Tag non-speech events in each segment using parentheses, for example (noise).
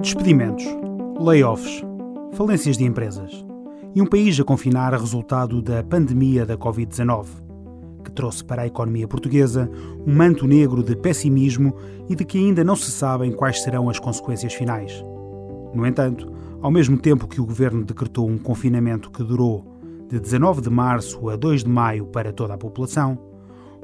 Despedimentos, layoffs, falências de empresas e um país a confinar a resultado da pandemia da Covid-19, que trouxe para a economia portuguesa um manto negro de pessimismo e de que ainda não se sabem quais serão as consequências finais. No entanto, ao mesmo tempo que o governo decretou um confinamento que durou de 19 de março a 2 de maio para toda a população,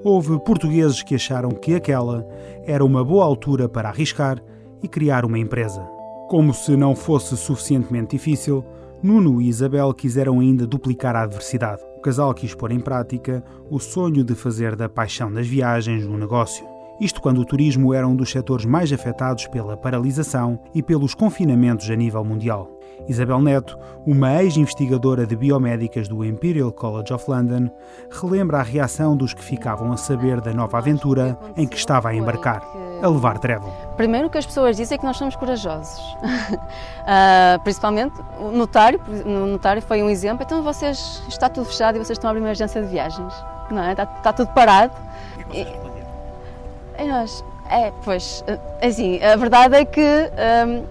houve portugueses que acharam que aquela era uma boa altura para arriscar e criar uma empresa. Como se não fosse suficientemente difícil, Nuno e Isabel quiseram ainda duplicar a adversidade. O casal quis pôr em prática o sonho de fazer da paixão das viagens um negócio. Isto quando o turismo era um dos setores mais afetados pela paralisação e pelos confinamentos a nível mundial. Isabel Neto, uma ex-investigadora de biomédicas do Imperial College of London, relembra a reação dos que ficavam a saber da nova aventura em que estava a embarcar, a levar travel. Primeiro o que as pessoas dizem é que nós somos corajosos. uh, (laughs) principalmente o notário, o notário foi um exemplo, então vocês, está tudo fechado e vocês estão a abrir uma agência de viagens, não é? Está, está tudo parado. E, e nós, é, pois, assim, a verdade é que um,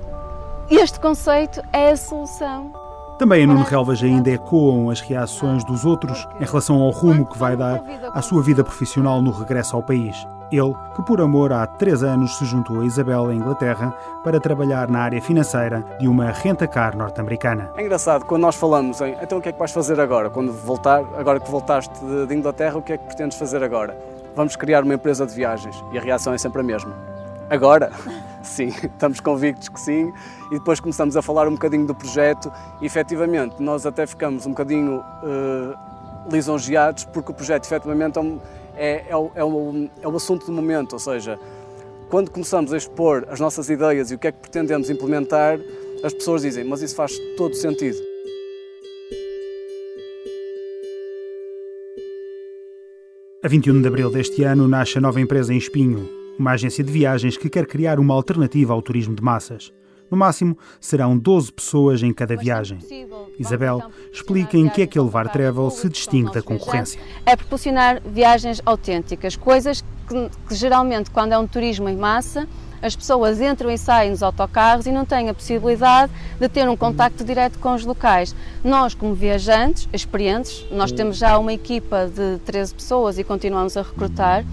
este conceito é a solução. Também a Nuno Relvas ainda ecoam as reações dos outros em relação ao rumo que vai dar à sua vida profissional no regresso ao país. Ele, que por amor há três anos se juntou a Isabel em Inglaterra para trabalhar na área financeira de uma renta-car norte-americana. É engraçado, quando nós falamos em então o que é que vais fazer agora? Quando voltar, agora que voltaste de Inglaterra, o que é que pretendes fazer agora? Vamos criar uma empresa de viagens. E a reação é sempre a mesma. Agora? (laughs) Sim, estamos convictos que sim. E depois começamos a falar um bocadinho do projeto e efetivamente nós até ficamos um bocadinho uh, lisonjeados porque o projeto efetivamente é, é, é, o, é, o, é o assunto do momento, ou seja, quando começamos a expor as nossas ideias e o que é que pretendemos implementar, as pessoas dizem, mas isso faz todo sentido. A 21 de abril deste ano nasce a nova empresa em Espinho, uma agência de viagens que quer criar uma alternativa ao turismo de massas. No máximo, serão 12 pessoas em cada viagem. Isabel explica em que é que a Levar Travel se distingue da concorrência. É proporcionar viagens autênticas, coisas que, que geralmente, quando é um turismo em massa, as pessoas entram e saem nos autocarros e não têm a possibilidade de ter um contacto direto com os locais. Nós, como viajantes, experientes, nós temos já uma equipa de 13 pessoas e continuamos a recrutar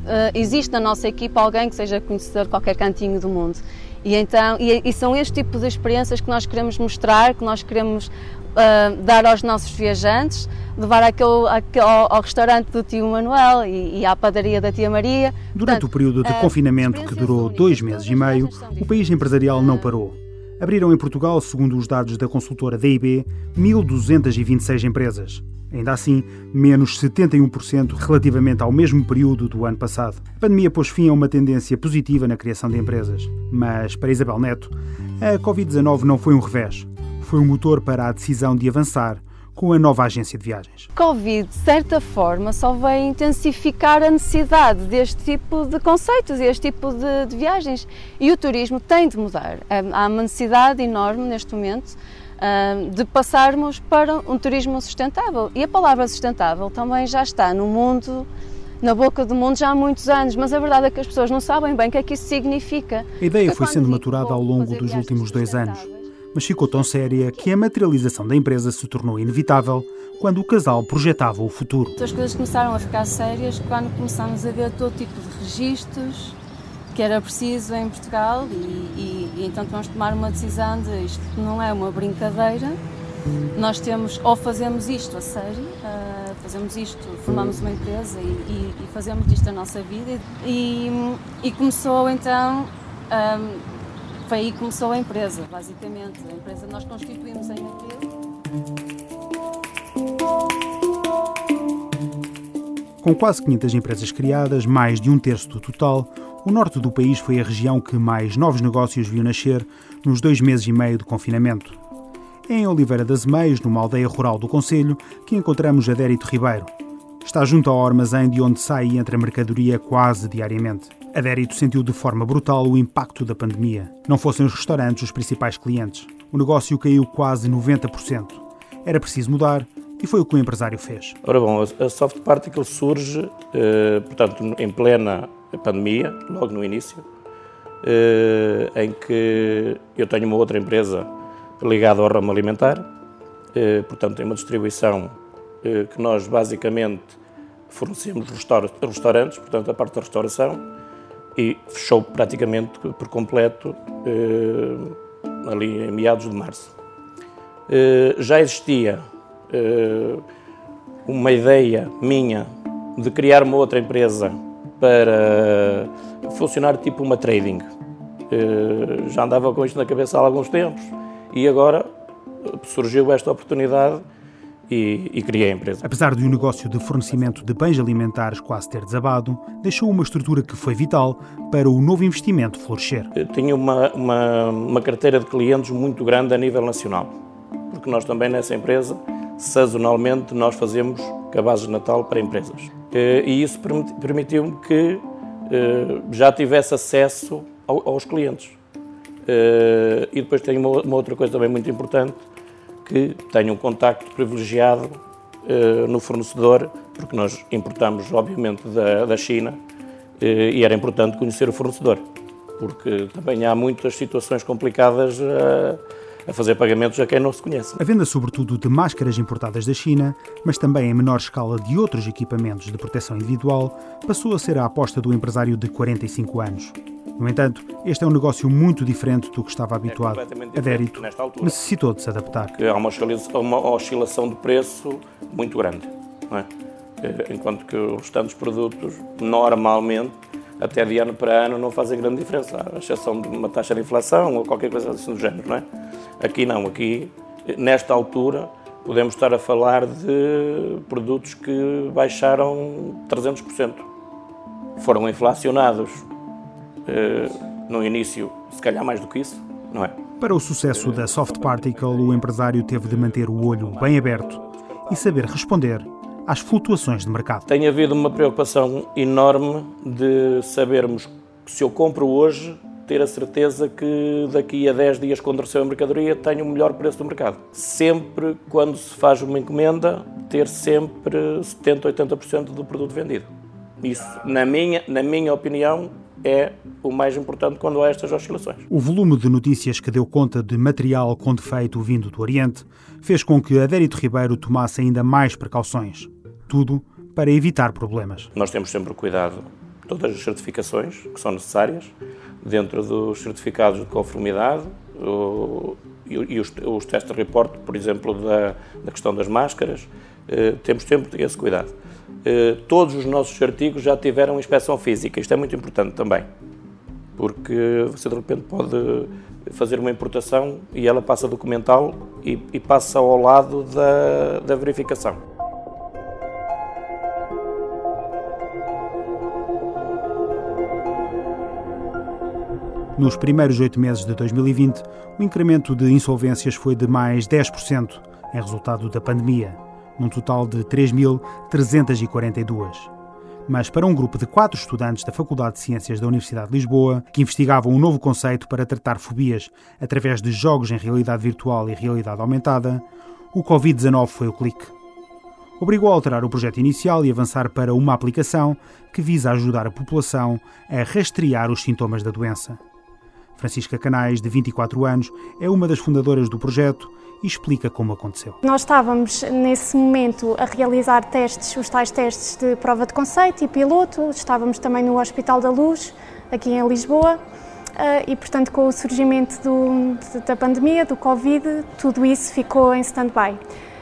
uh, existe na nossa equipa alguém que seja conhecedor de qualquer cantinho do mundo. E, então, e, e são este tipo de experiências que nós queremos mostrar, que nós queremos uh, dar aos nossos viajantes, levar aquele, aquele ao, ao, restaurante do tio Manuel e, e, à padaria da tia Maria. Durante Portanto, o período de uh, confinamento que durou dois meses e meio, o país empresarial não parou. Abriram em Portugal, segundo os dados da consultora DIB, 1.226 empresas. Ainda assim, menos 71% relativamente ao mesmo período do ano passado. A pandemia pôs fim a uma tendência positiva na criação de empresas. Mas, para Isabel Neto, a Covid-19 não foi um revés. Foi um motor para a decisão de avançar com a nova agência de viagens. Covid, de certa forma, só veio intensificar a necessidade deste tipo de conceitos e este tipo de, de viagens. E o turismo tem de mudar. Há uma necessidade enorme neste momento de passarmos para um turismo sustentável. E a palavra sustentável também já está no mundo, na boca do mundo já há muitos anos, mas a verdade é que as pessoas não sabem bem o que é que isso significa. A ideia foi sendo maturada ao longo dos últimos dois anos, mas ficou tão séria que a materialização da empresa se tornou inevitável quando o casal projetava o futuro. As coisas começaram a ficar sérias quando começámos a ver todo tipo de registros, que era preciso em Portugal e, e, e então de tomar uma decisão de isto não é uma brincadeira, nós temos ou fazemos isto a sério, uh, fazemos isto, formamos uma empresa e, e, fazemos disto a nossa vida e, começou então, um, ah, foi aí que começou a empresa, basicamente. A empresa nós constituímos em abril. Com quase 500 empresas criadas, mais de um terço do total, o norte do país foi a região que mais novos negócios viu nascer nos dois meses e meio de confinamento. É em Oliveira das Meias, numa aldeia rural do Conselho, que encontramos Adérito Ribeiro. Está junto ao armazém de onde sai e entra mercadoria quase diariamente. Adérito sentiu de forma brutal o impacto da pandemia. Não fossem os restaurantes os principais clientes. O negócio caiu quase 90%. Era preciso mudar E foi o que o empresário fez. Ora bom, a Soft Particle surge, eh, portanto, em plena pandemia, logo no início, eh, em que eu tenho uma outra empresa ligada ao ramo alimentar, eh, portanto, tem uma distribuição que nós basicamente fornecemos restaurantes, portanto, a parte da restauração, e fechou praticamente por completo eh, ali em meados de março. Eh, já existia eh, uma ideia minha de criar uma outra empresa para funcionar tipo uma trading. Já andava com isto na cabeça há alguns tempos e agora surgiu esta oportunidade e, e criei a empresa. Apesar de o um negócio de fornecimento de bens alimentares quase ter desabado, deixou uma estrutura que foi vital para o novo investimento florescer. Eu tinha uma, uma, uma carteira de clientes muito grande a nível nacional, porque nós também nessa empresa, sazonalmente, nós fazemos cabazes de Natal para empresas. E isso permitiu-me que eh, já tivesse acesso aos clientes. Eh, e depois tem uma outra coisa também muito importante, que tenha um contacto privilegiado uh, no fornecedor, porque nós importamos, obviamente, da, da China uh, e era importante conhecer o fornecedor, porque também há muitas situações complicadas a, a fazer pagamentos a quem não se conhece. A venda, sobretudo, de máscaras importadas da China, mas também em menor escala de outros equipamentos de proteção individual, passou a ser a aposta do empresário de 45 anos. No entanto, este é um negócio muito diferente do que estava habituado. É Adérito necessitou de se adaptar. Há uma oscilação, uma oscilação de preço muito grande. É? Eh, enquanto que os restantes produtos, normalmente, até de ano para ano, não fazem grande diferença, à exceção de uma taxa de inflação ou qualquer coisa assim do género. Não é? Aqui não, aqui, nesta altura, podemos estar a falar de produtos que baixaram 300%. Foram inflacionados eh, no início, se calhar mais do que isso, não é? Para o sucesso da Soft Particle, o empresário teve de manter o olho bem aberto e saber responder às flutuações de mercado. Tem havido uma preocupação enorme de sabermos que se eu compro hoje, ter a certeza que daqui a 10 dias, quando recebo a mercadoria, tenho o melhor preço do mercado. Sempre, quando se faz uma encomenda, ter sempre 70, 80% do produto vendido. Isso, na minha, na minha opinião, é o mais importante quando há estas oscilações. O volume de notícias que deu conta de material com defeito vindo do Oriente fez com que Adérito Ribeiro tomasse ainda mais precauções. Tudo para evitar problemas. Nós temos sempre o cuidado todas as certificações que são necessárias, dentro dos certificados de conformidade o, e, os, os testes de reporte, por exemplo, da, da questão das máscaras, eh, temos sempre esse cuidado. Eh, todos os nossos artigos já tiveram inspeção física. Isto é muito importante também, porque você de repente pode fazer uma importação e ela passa documental e, e passa ao lado da, da verificação. Nos primeiros oito meses de 2020, o incremento de insolvências foi de mais 10% em resultado da pandemia num total de 3.342. Mas para um grupo de quatro estudantes da Faculdade de Ciências da Universidade de Lisboa, que investigavam um novo conceito para tratar fobias através de jogos em realidade virtual e realidade aumentada, o Covid-19 foi o clique. Obrigou a alterar o projeto inicial e avançar para uma aplicação que visa ajudar a população a rastrear os sintomas da doença. Francisca Canais, de 24 anos, é uma das fundadoras do projeto e explica como aconteceu. Nós estávamos nesse momento a realizar testes, os tais testes de prova de conceito e piloto, estávamos também no Hospital da Luz, aqui em Lisboa, eh, e portanto com o surgimento do, da pandemia, do Covid, tudo isso ficou em stand-by.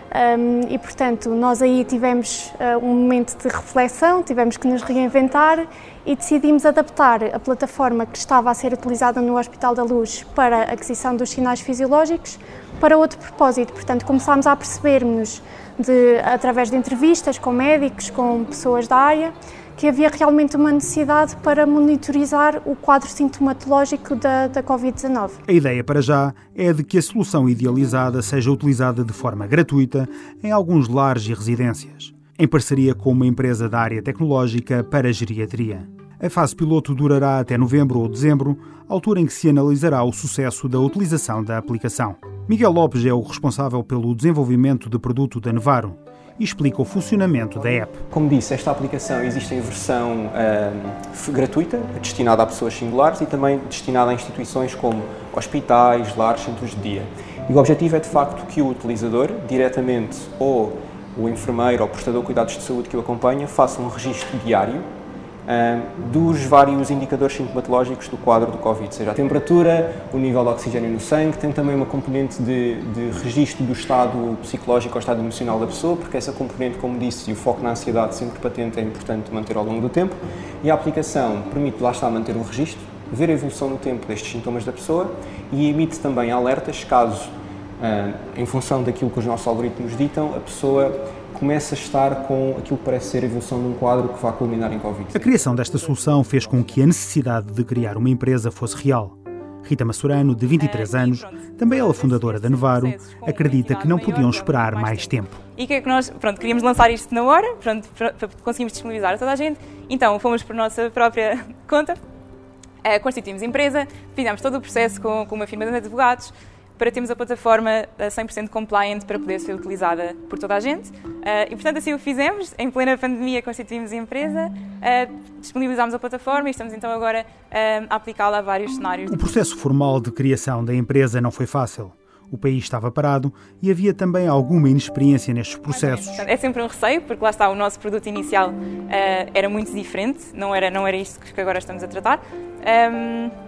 Um, e portanto, nós aí tivemos uh, um momento de reflexão, tivemos que nos reinventar e decidimos adaptar a plataforma que estava a ser utilizada no Hospital da Luz para a aquisição dos sinais fisiológicos para outro propósito. Portanto, começámos a perceber-nos através de entrevistas com médicos, com pessoas da área, que havia realmente uma necessidade para monitorizar o quadro sintomatológico da, da Covid-19. A ideia para já é de que a solução idealizada seja utilizada de forma gratuita em alguns lares e residências, em parceria com uma empresa da área tecnológica para a geriatria. A fase piloto durará até novembro ou dezembro, altura em que se analisará o sucesso da utilização da aplicação. Miguel Lopes é o responsável pelo desenvolvimento de produto da Nevaro e explica o funcionamento da app. Como disse, esta aplicação existe em versão uh, gratuita, destinada a pessoas singulares e também destinada a instituições como hospitais, lares, centros de dia. E o objetivo é de facto que o utilizador, diretamente ou o enfermeiro ou prestador de cuidados de saúde que o acompanha, faça um registro diário dos vários indicadores sintomatológicos do quadro do Covid, seja a temperatura, o nível de oxigênio no sangue, tem também uma componente de, de registro do estado psicológico ou estado emocional da pessoa, porque essa componente, como disse, e o foco na ansiedade sempre patente é importante manter ao longo do tempo, e a aplicação permite, lá está, manter um registro, ver a evolução no tempo destes sintomas da pessoa e emite também alertas caso, em função daquilo que os nossos algoritmos ditam, a pessoa começa a estar com aquilo que parece ser a evolução de um quadro que vai culminar em Covid. A criação desta solução fez com que a necessidade de criar uma empresa fosse real. Rita Massurano, de 23 anos, também ela fundadora da Nevaro, acredita que não podiam esperar mais tempo. E que é que nós, pronto, queríamos lançar isto na hora, pronto, para conseguirmos disponibilizar a toda a gente, então fomos por nossa própria (laughs) conta, eh, constituímos empresa, fizemos todo o processo com, com uma firma de advogados, para termos a plataforma 100% eh, compliant para poder ser utilizada por toda a gente. Eh, e, portanto, assim o fizemos. Em plena pandemia, constituímos a empresa, eh, disponibilizámos a plataforma e estamos então agora a aplicá-la a vários cenários. O processo formal de criação da empresa não foi fácil. O país estava parado e havia também alguma inexperiência nestes processos. É sempre um receio, porque lá está, o nosso produto inicial era muito diferente, não era, não era isto que agora estamos a tratar. Um,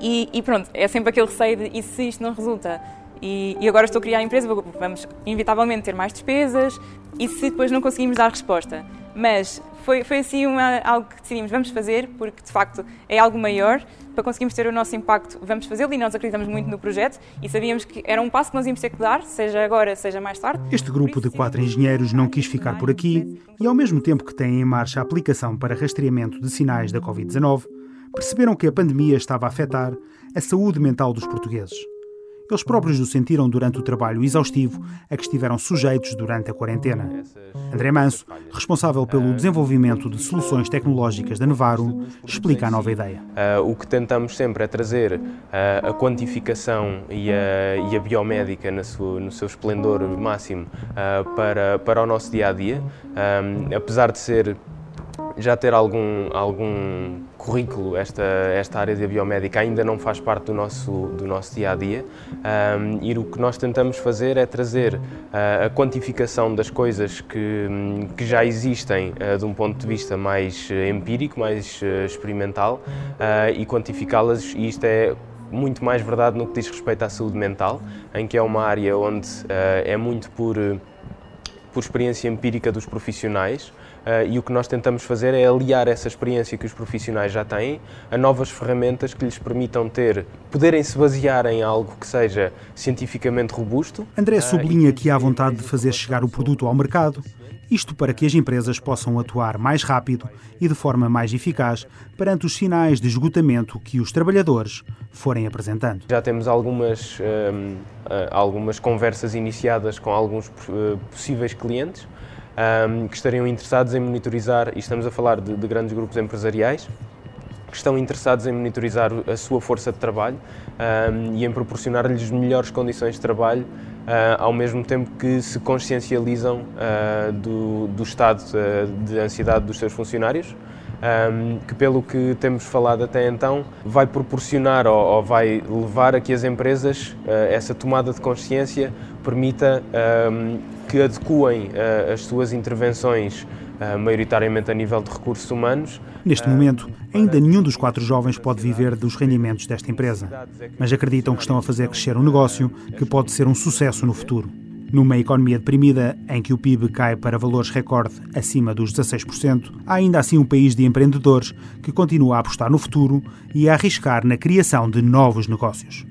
e, e, pronto, é sempre aquele receio de e se isto não resulta? E, e, agora estou a criar a empresa, vamos inevitavelmente ter mais despesas e se depois não conseguimos dar resposta. Mas foi, foi assim uma, algo que decidimos, vamos fazer, porque de facto é algo maior, para conseguirmos ter o nosso impacto, vamos fazê-lo e nós acreditamos muito no projeto e sabíamos que era um passo que nós íamos ter que dar, seja agora, seja mais tarde. Este grupo de quatro engenheiros não quis ficar por aqui e, ao mesmo tempo que tem em marcha a aplicação para rastreamento de sinais da Covid-19, perceberam que a pandemia estava a afetar a saúde mental dos portugueses. Eles próprios o sentiram durante o trabalho exaustivo a que estiveram sujeitos durante a quarentena. André Manso, responsável pelo desenvolvimento de soluções tecnológicas da Nevaro, explica a nova ideia. Uh, o que tentamos sempre é trazer uh, a quantificação e a, e a biomédica no seu, no seu esplendor máximo uh, para, para o nosso dia a dia. apesar de ser já ter algum, algum currículo, esta, esta área da biomédica ainda não faz parte do nosso, do nosso dia a dia. Um, e o que nós tentamos fazer é trazer uh, a quantificação das coisas que, que já existem uh, de um ponto de vista mais empírico, mais uh, experimental e quantificá-las, e isto é muito mais verdade no que diz respeito à saúde mental, em que é uma área onde é muito por, por experiência empírica dos profissionais e o que nós tentamos fazer é aliar essa experiência que os profissionais já têm a novas ferramentas que lhes permitam ter, poderem se basear em algo que seja cientificamente robusto. André sublinha que há vontade de fazer chegar o produto ao mercado, isto para que as empresas possam atuar mais rápido e de forma mais eficaz perante os sinais de esgotamento que os trabalhadores forem apresentando. Já temos algumas, um, ah, algumas conversas iniciadas com alguns possíveis clientes um, que estariam interessados em monitorizar, e estamos a falar de, de grandes grupos empresariais, que estão interessados em monitorizar a sua força de trabalho um, e em proporcionar-lhes melhores condições de trabalho, uh, ao mesmo tempo que se consciencializam uh, do, do, estado uh, de ansiedade dos seus funcionários. Um, que, pelo que temos falado até então, vai proporcionar ou, ou vai levar a que as empresas, essa tomada de consciência, permita um, que adequem uh, as suas intervenções, uh, maioritariamente a nível de recursos humanos. Neste momento, ainda nenhum dos quatro jovens pode viver dos rendimentos desta empresa, mas acreditam que estão a fazer crescer um negócio que pode ser um sucesso no futuro. Numa economia deprimida, em que o PIB cai para valores recorde acima dos 16%, há ainda assim um país de empreendedores que continua a apostar no futuro e a arriscar na criação de novos negócios.